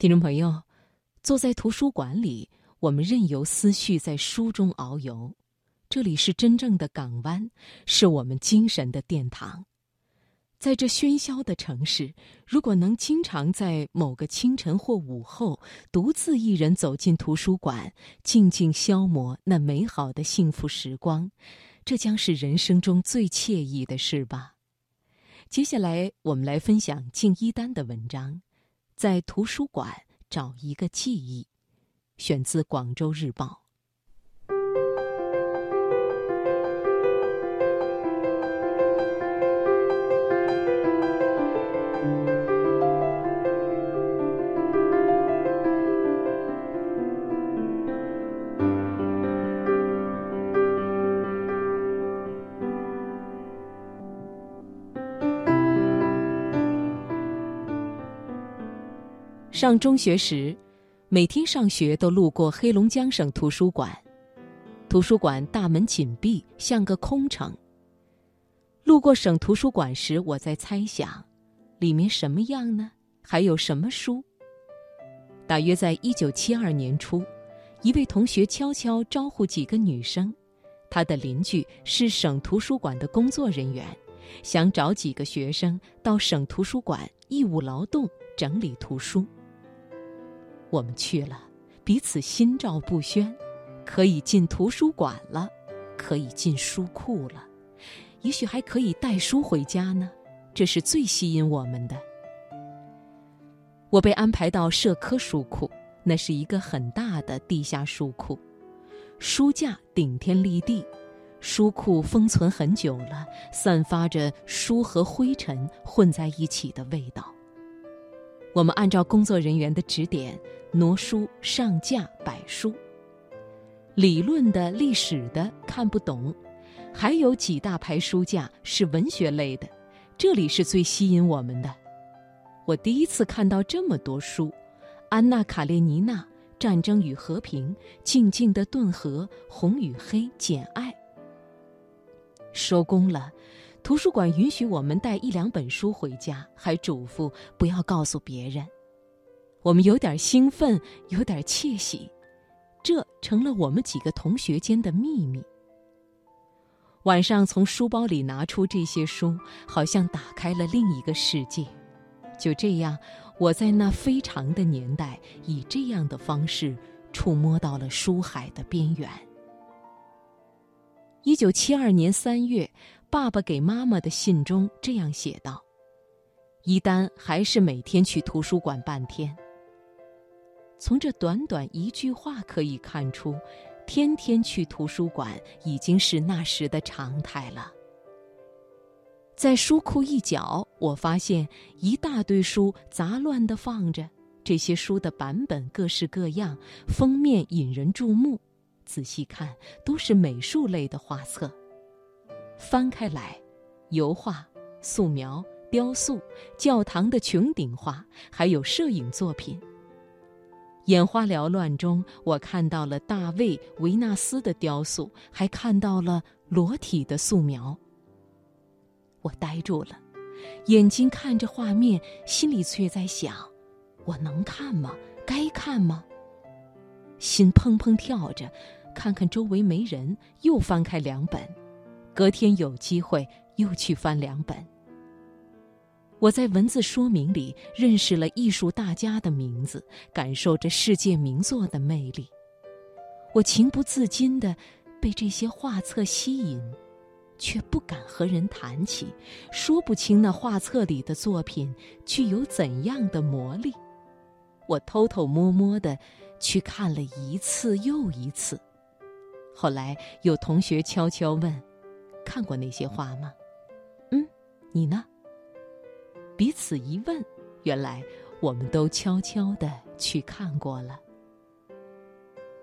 听众朋友，坐在图书馆里，我们任由思绪在书中遨游。这里是真正的港湾，是我们精神的殿堂。在这喧嚣的城市，如果能经常在某个清晨或午后，独自一人走进图书馆，静静消磨那美好的幸福时光，这将是人生中最惬意的事吧。接下来，我们来分享敬一丹的文章。在图书馆找一个记忆，选自《广州日报》。上中学时，每天上学都路过黑龙江省图书馆。图书馆大门紧闭，像个空城。路过省图书馆时，我在猜想，里面什么样呢？还有什么书？大约在一九七二年初，一位同学悄悄招呼几个女生，他的邻居是省图书馆的工作人员，想找几个学生到省图书馆义务劳动，整理图书。我们去了，彼此心照不宣，可以进图书馆了，可以进书库了，也许还可以带书回家呢。这是最吸引我们的。我被安排到社科书库，那是一个很大的地下书库，书架顶天立地，书库封存很久了，散发着书和灰尘混在一起的味道。我们按照工作人员的指点。挪书上架摆书，理论的、历史的看不懂，还有几大排书架是文学类的，这里是最吸引我们的。我第一次看到这么多书，《安娜·卡列尼娜》《战争与和平》《静静的顿河》《红与黑》《简爱》。收工了，图书馆允许我们带一两本书回家，还嘱咐不要告诉别人。我们有点兴奋，有点窃喜，这成了我们几个同学间的秘密。晚上从书包里拿出这些书，好像打开了另一个世界。就这样，我在那非常的年代，以这样的方式触摸到了书海的边缘。一九七二年三月，爸爸给妈妈的信中这样写道：“一丹还是每天去图书馆半天。”从这短短一句话可以看出，天天去图书馆已经是那时的常态了。在书库一角，我发现一大堆书杂乱地放着，这些书的版本各式各样，封面引人注目。仔细看，都是美术类的画册。翻开来，油画、素描、雕塑、教堂的穹顶画，还有摄影作品。眼花缭乱中，我看到了大卫·维纳斯的雕塑，还看到了裸体的素描。我呆住了，眼睛看着画面，心里却在想：我能看吗？该看吗？心砰砰跳着，看看周围没人，又翻开两本。隔天有机会，又去翻两本。我在文字说明里认识了艺术大家的名字，感受着世界名作的魅力。我情不自禁地被这些画册吸引，却不敢和人谈起，说不清那画册里的作品具有怎样的魔力。我偷偷摸摸地去看了一次又一次。后来有同学悄悄问：“看过那些画吗？”“嗯，你呢？”彼此一问，原来我们都悄悄地去看过了。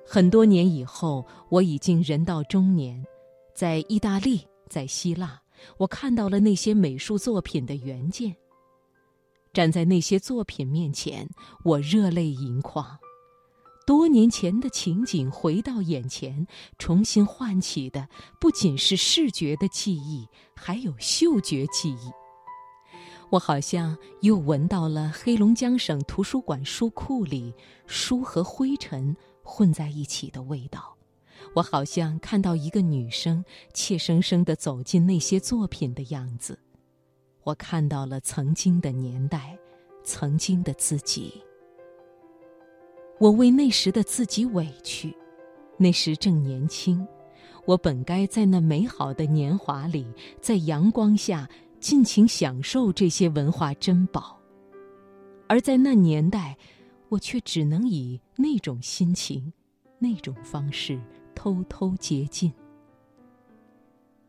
很多年以后，我已经人到中年，在意大利，在希腊，我看到了那些美术作品的原件。站在那些作品面前，我热泪盈眶。多年前的情景回到眼前，重新唤起的不仅是视觉的记忆，还有嗅觉记忆。我好像又闻到了黑龙江省图书馆书库里书和灰尘混在一起的味道。我好像看到一个女生怯生生地走进那些作品的样子。我看到了曾经的年代，曾经的自己。我为那时的自己委屈，那时正年轻，我本该在那美好的年华里，在阳光下尽情享受这些文化珍宝，而在那年代，我却只能以那种心情、那种方式偷偷接近。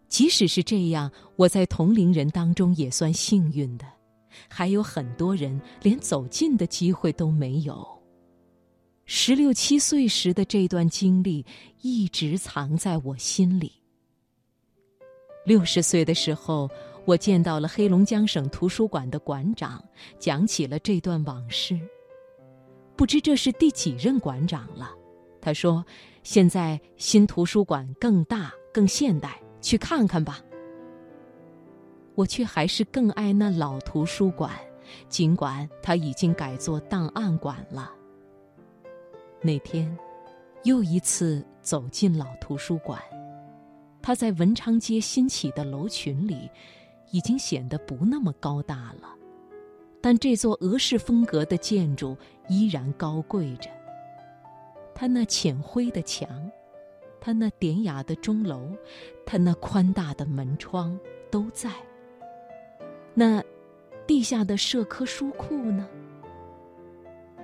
即使是这样，我在同龄人当中也算幸运的，还有很多人连走近的机会都没有。十六七岁时的这段经历一直藏在我心里。六十岁的时候，我见到了黑龙江省图书馆的馆长，讲起了这段往事。不知这是第几任馆长了。他说：“现在新图书馆更大、更现代，去看看吧。”我却还是更爱那老图书馆，尽管它已经改作档案馆了。那天，又一次走进老图书馆，它在文昌街新起的楼群里，已经显得不那么高大了，但这座俄式风格的建筑依然高贵着。它那浅灰的墙，它那典雅的钟楼，它那宽大的门窗都在。那地下的社科书库呢？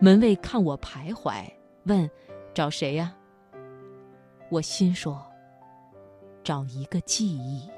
门卫看我徘徊。问：“找谁呀？”我心说：“找一个记忆。”